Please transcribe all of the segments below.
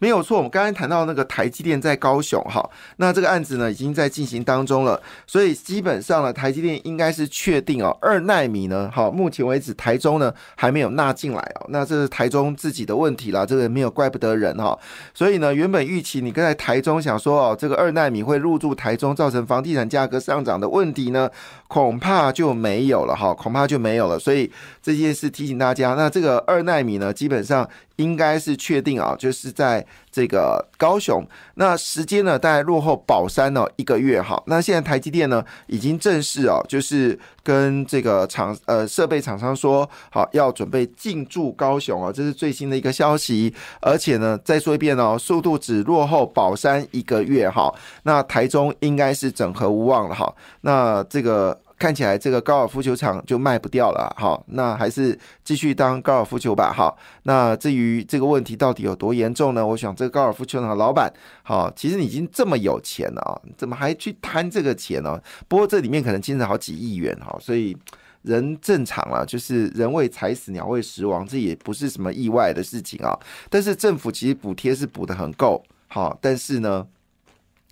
没有错，我们刚才谈到那个台积电在高雄哈，那这个案子呢已经在进行当中了，所以基本上呢，台积电应该是确定哦，二纳米呢，好，目前为止台中呢还没有纳进来哦，那这是台中自己的问题啦，这个没有怪不得人哈，所以呢，原本预期你跟在台中想说哦，这个二纳米会入驻台中，造成房地产价格上涨的问题呢，恐怕就没有了哈，恐怕就没有了，所以这件事提醒大家，那这个二纳米呢，基本上。应该是确定啊，就是在这个高雄，那时间呢大概落后宝山呢一个月哈。那现在台积电呢已经正式哦，就是跟这个厂呃设备厂商说好要准备进驻高雄啊，这是最新的一个消息。而且呢再说一遍哦，速度只落后宝山一个月哈。那台中应该是整合无望了哈。那这个。看起来这个高尔夫球场就卖不掉了，好，那还是继续当高尔夫球吧，好。那至于这个问题到底有多严重呢？我想这个高尔夫球场的老板，好，其实你已经这么有钱了啊，怎么还去贪这个钱呢？不过这里面可能牵扯好几亿元，哈，所以人正常了，就是人为财死，鸟为食亡，这也不是什么意外的事情啊。但是政府其实补贴是补的很够，好，但是呢，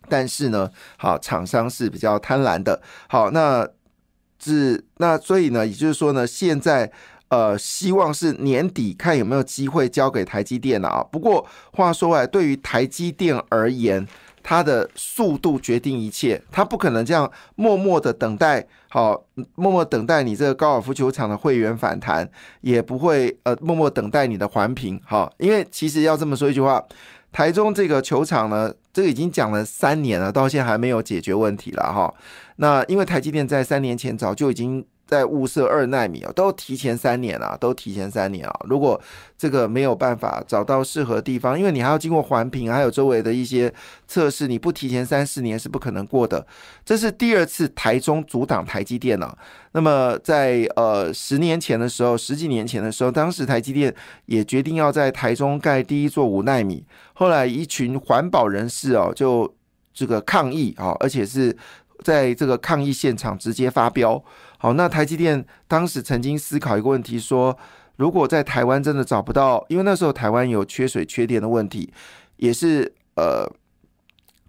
但是呢，好，厂商是比较贪婪的，好，那。是那，所以呢，也就是说呢，现在呃，希望是年底看有没有机会交给台积电了啊。不过话说回来，对于台积电而言，它的速度决定一切，它不可能这样默默的等待，好，默默等待你这个高尔夫球场的会员反弹，也不会呃默默等待你的环评，好，因为其实要这么说一句话。台中这个球场呢，这个已经讲了三年了，到现在还没有解决问题了哈。那因为台积电在三年前早就已经。在物色二纳米啊，都提前三年啊，都提前三年啊。如果这个没有办法找到适合地方，因为你还要经过环评，还有周围的一些测试，你不提前三四年是不可能过的。这是第二次台中阻挡台积电了。那么在呃十年前的时候，十几年前的时候，当时台积电也决定要在台中盖第一座五纳米，后来一群环保人士哦，就这个抗议啊，而且是在这个抗议现场直接发飙。好，那台积电当时曾经思考一个问题，说如果在台湾真的找不到，因为那时候台湾有缺水、缺电的问题，也是呃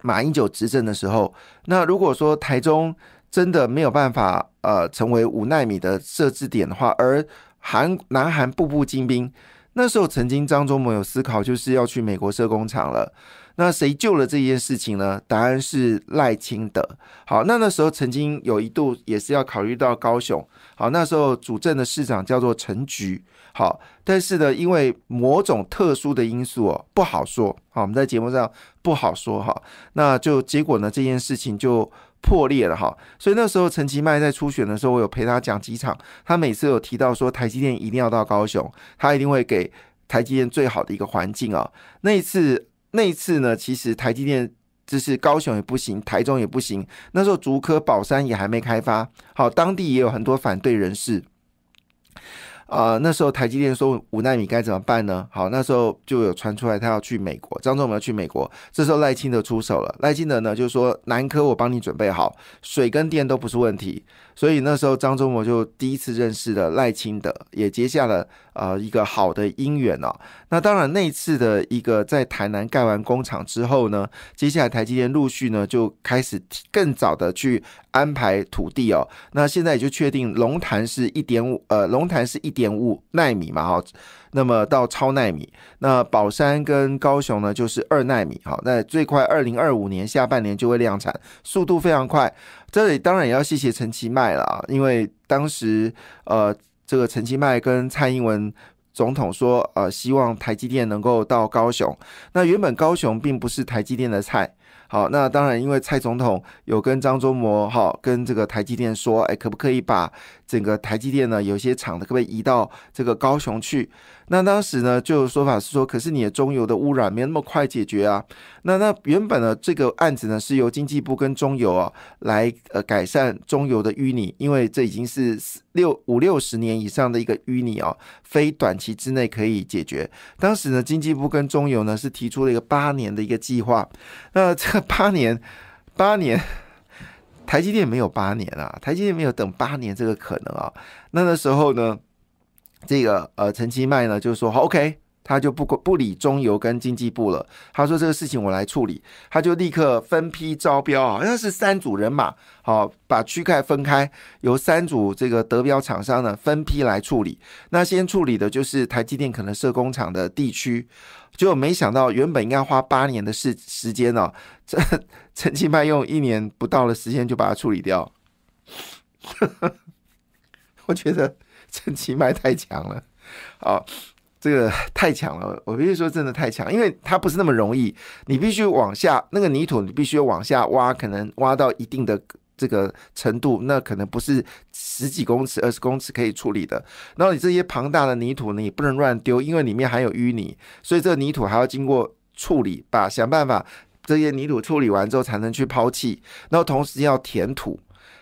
马英九执政的时候，那如果说台中真的没有办法呃成为五纳米的设置点的话，而韩南韩步步进兵，那时候曾经张忠谋有思考，就是要去美国设工厂了。那谁救了这件事情呢？答案是赖清德。好，那那时候曾经有一度也是要考虑到高雄。好，那时候主政的市长叫做陈菊。好，但是呢，因为某种特殊的因素哦，不好说。好，我们在节目上不好说哈。那就结果呢，这件事情就破裂了哈。所以那时候陈其迈在初选的时候，我有陪他讲几场。他每次有提到说，台积电一定要到高雄，他一定会给台积电最好的一个环境啊。那一次。那次呢，其实台积电就是高雄也不行，台中也不行。那时候竹科、宝山也还没开发，好，当地也有很多反对人士。啊，那时候台积电说五纳米该怎么办呢？好，那时候就有传出来他要去美国，张忠谋要去美国。这时候赖清德出手了，赖清德呢就说南科我帮你准备好，水跟电都不是问题。所以那时候张忠谋就第一次认识了赖清德，也结下了呃一个好的姻缘哦。那当然那次的一个在台南盖完工厂之后呢，接下来台积电陆续呢就开始更早的去安排土地哦。那现在也就确定龙潭是一点五呃龙潭是一点五纳米嘛哈。那么到超纳米，那宝山跟高雄呢就是二纳米，好，那最快二零二五年下半年就会量产，速度非常快。这里当然也要谢谢陈其迈了啊，因为当时呃这个陈其迈跟蔡英文总统说，呃希望台积电能够到高雄。那原本高雄并不是台积电的菜，好，那当然，因为蔡总统有跟张忠谋哈，跟这个台积电说，哎，可不可以把整个台积电呢，有些厂的可不可以移到这个高雄去？那当时呢，就有说法是说，可是你的中油的污染没那么快解决啊。那那原本呢，这个案子呢是由经济部跟中油啊来呃改善中油的淤泥，因为这已经是六五六十年以上的一个淤泥啊，非短期之内可以解决。当时呢，经济部跟中油呢是提出了一个八年的一个计划。那这个八年，八年，台积电没有八年啊，台积电没有等八年这个可能啊。那那时候呢？这个呃，陈其迈呢就说好 OK，他就不管不理中油跟经济部了。他说这个事情我来处理，他就立刻分批招标，好像是三组人马，好把区块分开，由三组这个得标厂商呢分批来处理。那先处理的就是台积电可能设工厂的地区，结果没想到原本应该花八年的时时间呢，这陈其迈用一年不到的时间就把它处理掉。我觉得。陈其迈太强了，好，这个太强了。我必须说，真的太强，因为它不是那么容易。你必须往下，那个泥土你必须往下挖，可能挖到一定的这个程度，那可能不是十几公尺、二十公尺可以处理的。然后你这些庞大的泥土呢，你不能乱丢，因为里面含有淤泥，所以这个泥土还要经过处理，把想办法这些泥土处理完之后才能去抛弃，然后同时要填土。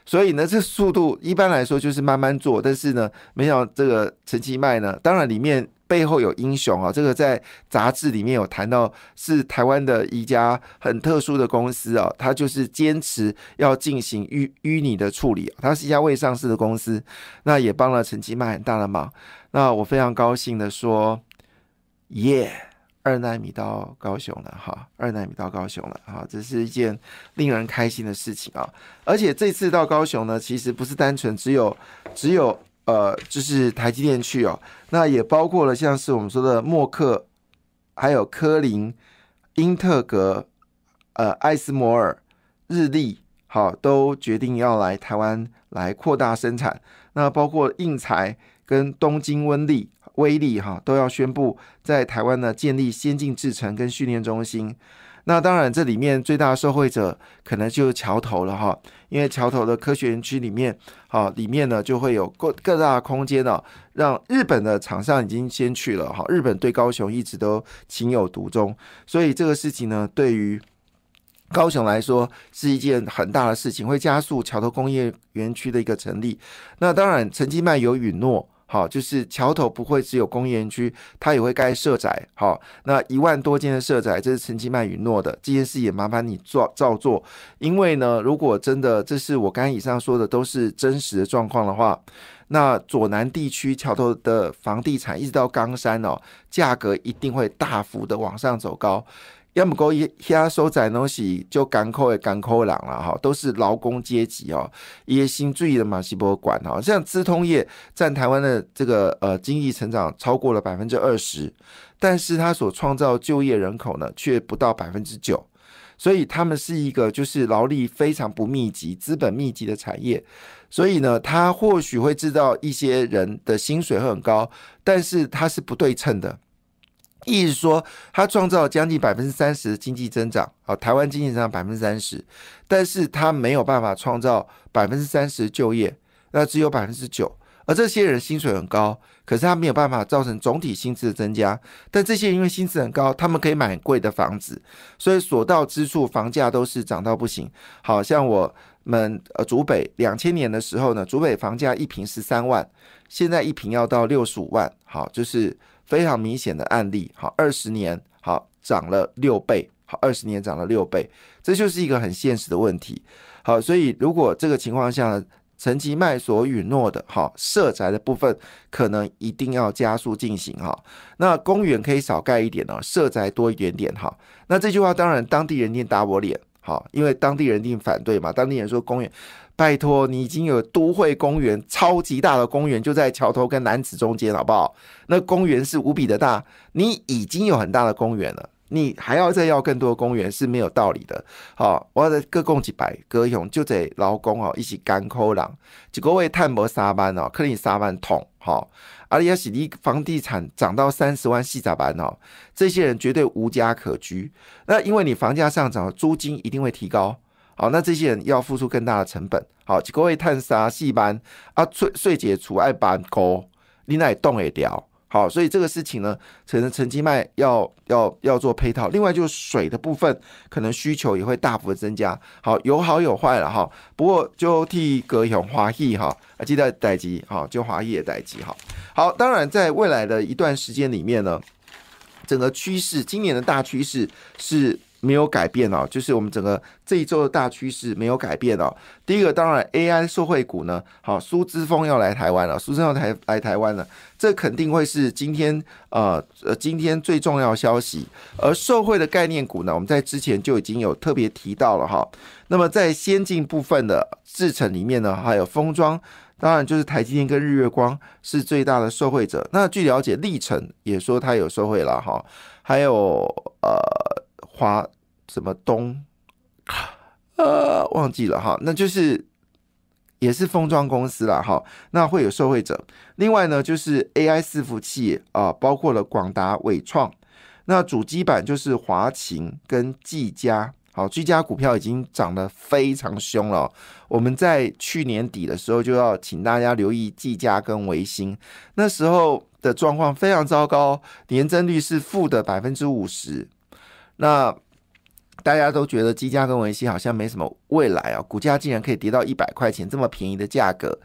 所以呢，这速度一般来说就是慢慢做，但是呢，没想到这个陈其迈呢，当然里面背后有英雄啊，这个在杂志里面有谈到，是台湾的一家很特殊的公司啊，它就是坚持要进行淤淤泥的处理，它是一家未上市的公司，那也帮了陈其迈很大的忙，那我非常高兴的说，耶。二纳米到高雄了哈，二纳米到高雄了哈，这是一件令人开心的事情啊！而且这次到高雄呢，其实不是单纯只有只有呃，就是台积电去哦，那也包括了像是我们说的默克，还有科林、英特格、呃艾斯摩尔、日立，好，都决定要来台湾来扩大生产。那包括印材跟东京温力。威力哈都要宣布在台湾呢建立先进制程跟训练中心。那当然，这里面最大的受惠者可能就是桥头了哈，因为桥头的科学园区里面，好里面呢就会有各各大空间呢，让日本的厂商已经先去了哈。日本对高雄一直都情有独钟，所以这个事情呢，对于高雄来说是一件很大的事情，会加速桥头工业园区的一个成立。那当然，陈其迈有允诺。好，就是桥头不会只有工业园区，它也会盖社宅。好，那一万多间的社宅，这是陈其迈允诺的，这件事也麻烦你做照做。因为呢，如果真的这是我刚刚以上说的都是真实的状况的话，那左南地区桥头的房地产一直到冈山哦，价格一定会大幅的往上走高。要么讲伊遐所在东西就港口的港口人了哈，都是劳工阶级哦，伊些新注意的嘛是不管哈。像资通业占台湾的这个呃经济成长超过了百分之二十，但是它所创造就业人口呢却不到百分之九，所以他们是一个就是劳力非常不密集、资本密集的产业，所以呢，他或许会知道一些人的薪水会很高，但是它是不对称的。意思说，它创造将近百分之三十的经济增长，啊，台湾经济增长百分之三十，但是它没有办法创造百分之三十就业，那只有百分之九，而这些人薪水很高，可是他没有办法造成总体薪资的增加，但这些人因为薪资很高，他们可以买贵的房子，所以所到之处房价都是涨到不行。好像我们呃，竹北两千年的时候呢，竹北房价一平十三万，现在一平要到六十五万，好，就是。非常明显的案例，好，二十年好涨了六倍，好，二十年涨了六倍，这就是一个很现实的问题，好，所以如果这个情况下呢，陈其迈所允诺的，哈，社宅的部分可能一定要加速进行，哈，那公园可以少盖一点哦，社宅多一点点，哈，那这句话当然当地人一定打我脸，好，因为当地人一定反对嘛，当地人说公园。拜托，你已经有都会公园，超级大的公园就在桥头跟南子中间，好不好？那公园是无比的大，你已经有很大的公园了。你还要再要更多公园是没有道理的。好，我的各供几百个用就得劳工哦一起干扣狼，几个位探博沙班哦，克林沙班桶好，而且是你房地产涨到三十万细咋班哦，这些人绝对无家可居。那因为你房价上涨，租金一定会提高。好，那这些人要付出更大的成本。好，几个位探沙细班啊，税税解除爱班高，你那动也掉。好，所以这个事情呢，可能陈其迈要要要做配套。另外就是水的部分，可能需求也会大幅的增加。好，有好有坏了哈。不过就替葛永华裔哈，记得待机哈，就华裔也待机哈。好，当然在未来的一段时间里面呢，整个趋势，今年的大趋势是。没有改变哦，就是我们整个这一周的大趋势没有改变哦。第一个，当然 AI 受惠股呢，好，苏之峰要来台湾了，苏之峰台来台湾了，这肯定会是今天呃呃今天最重要消息。而受惠的概念股呢，我们在之前就已经有特别提到了哈。那么在先进部分的制程里面呢，还有封装，当然就是台积电跟日月光是最大的受惠者。那据了解，历程也说它有受惠了哈，还有呃。华什么东，呃，忘记了哈，那就是也是封装公司了哈，那会有受惠者。另外呢，就是 AI 伺服器啊，包括了广达、伟创，那主机板就是华擎跟技嘉。好，居家股票已经涨得非常凶了。我们在去年底的时候就要请大家留意技嘉跟维新，那时候的状况非常糟糕，年增率是负的百分之五十。那大家都觉得基嘉跟维西好像没什么未来啊，股价竟然可以跌到一百块钱这么便宜的价格。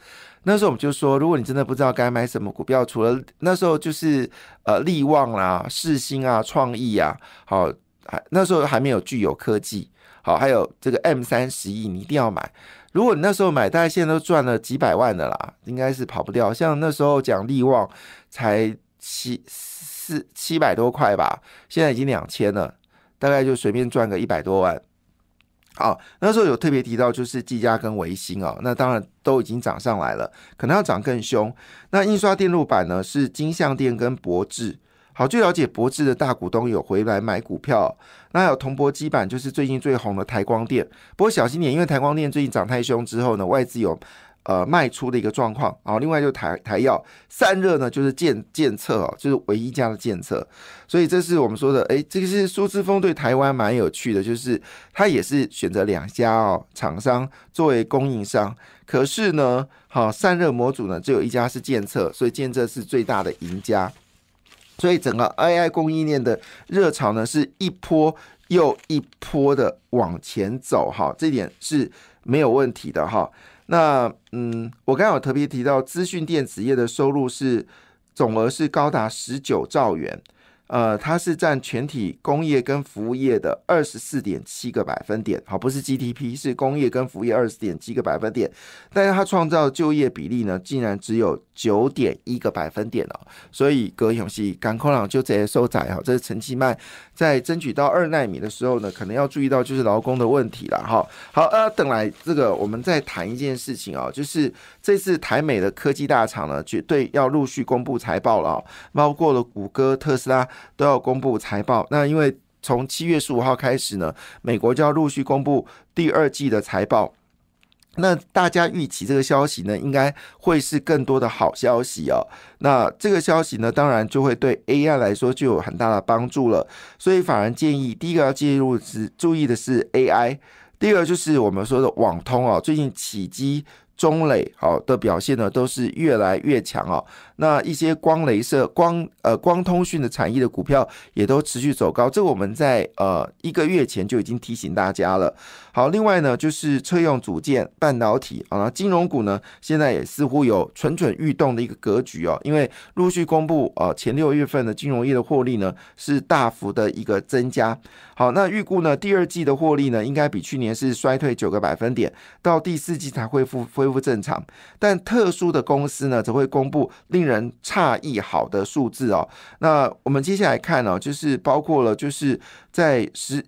那时候我们就说，如果你真的不知道该买什么股票，除了那时候就是呃利旺啦、世新啊、创意啊，好，还那时候还没有具有科技，好，还有这个 M 三十亿，你一定要买。如果你那时候买，大家现在都赚了几百万的啦，应该是跑不掉。像那时候讲利旺才七四七百多块吧，现在已经两千了。大概就随便赚个一百多万，好，那时候有特别提到就是技嘉跟维新哦，那当然都已经涨上来了，可能要涨更凶。那印刷电路板呢是金相电跟博智，好，据了解博智的大股东有回来买股票，那有铜箔基板就是最近最红的台光电，不过小心点，因为台光电最近涨太凶之后呢，外资有。呃，卖出的一个状况啊，另外就台台药散热呢，就是建建测哦，就是唯一家的建测，所以这是我们说的，哎，这个是苏之峰对台湾蛮有趣的，就是他也是选择两家哦厂商作为供应商，可是呢，好散热模组呢只有一家是建测，所以建测是最大的赢家，所以整个 AI 供应链的热潮呢是一波又一波的往前走哈，这点是没有问题的哈。那嗯，我刚刚有特别提到，资讯电子业的收入是总额是高达十九兆元。呃，它是占全体工业跟服务业的二十四点七个百分点，好，不是 GDP，是工业跟服务业二十点七个百分点，但是它创造就业比例呢，竟然只有九点一个百分点哦，所以各位勇士，港空朗就直接收窄哈，这是陈其迈在争取到二纳米的时候呢，可能要注意到就是劳工的问题了哈。好，呃，等来这个我们再谈一件事情啊，就是这次台美的科技大厂呢，绝对要陆续公布财报了，包括了谷歌、特斯拉。都要公布财报。那因为从七月十五号开始呢，美国就要陆续公布第二季的财报。那大家预期这个消息呢，应该会是更多的好消息哦。那这个消息呢，当然就会对 AI 来说就有很大的帮助了。所以法人建议，第一个要介入是注意的是 AI，第二个就是我们说的网通哦，最近起机。中磊好的表现呢，都是越来越强哦。那一些光镭射、光呃光通讯的产业的股票也都持续走高，这我们在呃一个月前就已经提醒大家了。好，另外呢就是车用组件、半导体啊，金融股呢现在也似乎有蠢蠢欲动的一个格局哦，因为陆续公布呃前六月份的金融业的获利呢是大幅的一个增加。好，那预估呢第二季的获利呢应该比去年是衰退九个百分点，到第四季才恢复恢复正常。但特殊的公司呢则会公布令人诧异好的数字哦。那我们接下来看呢，就是包括了就是在十。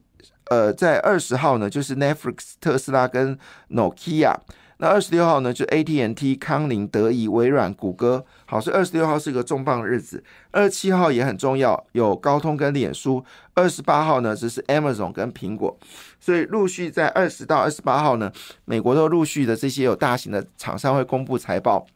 呃，在二十号呢，就是 Netflix、特斯拉跟 Nokia，那二十六号呢，就 AT&T、康宁、德仪、微软、谷歌。好，所以二十六号是一个重磅日子。二十七号也很重要，有高通跟脸书。二十八号呢，只是 Amazon 跟苹果。所以陆续在二十到二十八号呢，美国都陆续的这些有大型的厂商会公布财报。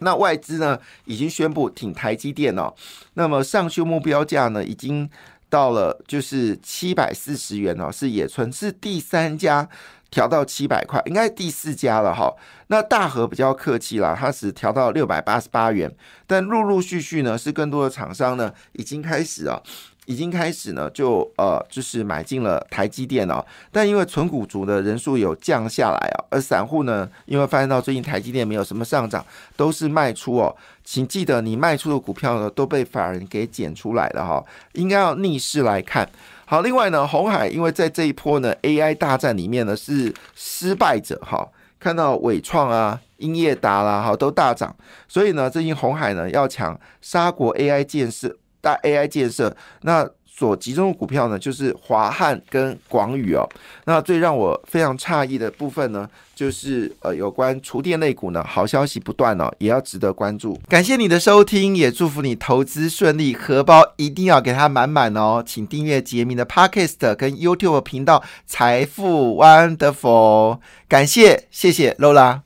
那外资呢，已经宣布挺台积电哦。那么上修目标价呢，已经到了就是七百四十元哦，是野村是第三家。调到七百块，应该第四家了哈。那大和比较客气啦，它只调到六百八十八元。但陆陆续续呢，是更多的厂商呢，已经开始啊。已经开始呢，就呃，就是买进了台积电哦。但因为纯股族的人数有降下来啊，而散户呢，因为发现到最近台积电没有什么上涨，都是卖出哦。请记得，你卖出的股票呢，都被法人给减出来了哈。应该要逆势来看。好，另外呢，红海因为在这一波呢 AI 大战里面呢是失败者哈。看到伟创啊、英业达啦哈都大涨，所以呢，最近红海呢要抢沙国 AI 建设。大 AI 建设，那所集中的股票呢，就是华汉跟广宇哦。那最让我非常诧异的部分呢，就是呃有关厨电类股呢，好消息不断哦，也要值得关注。感谢你的收听，也祝福你投资顺利，荷包一定要给它满满哦。请订阅杰明的 Podcast 跟 YouTube 频道财富 Wonderful，感谢谢谢 Lola。